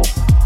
Oh.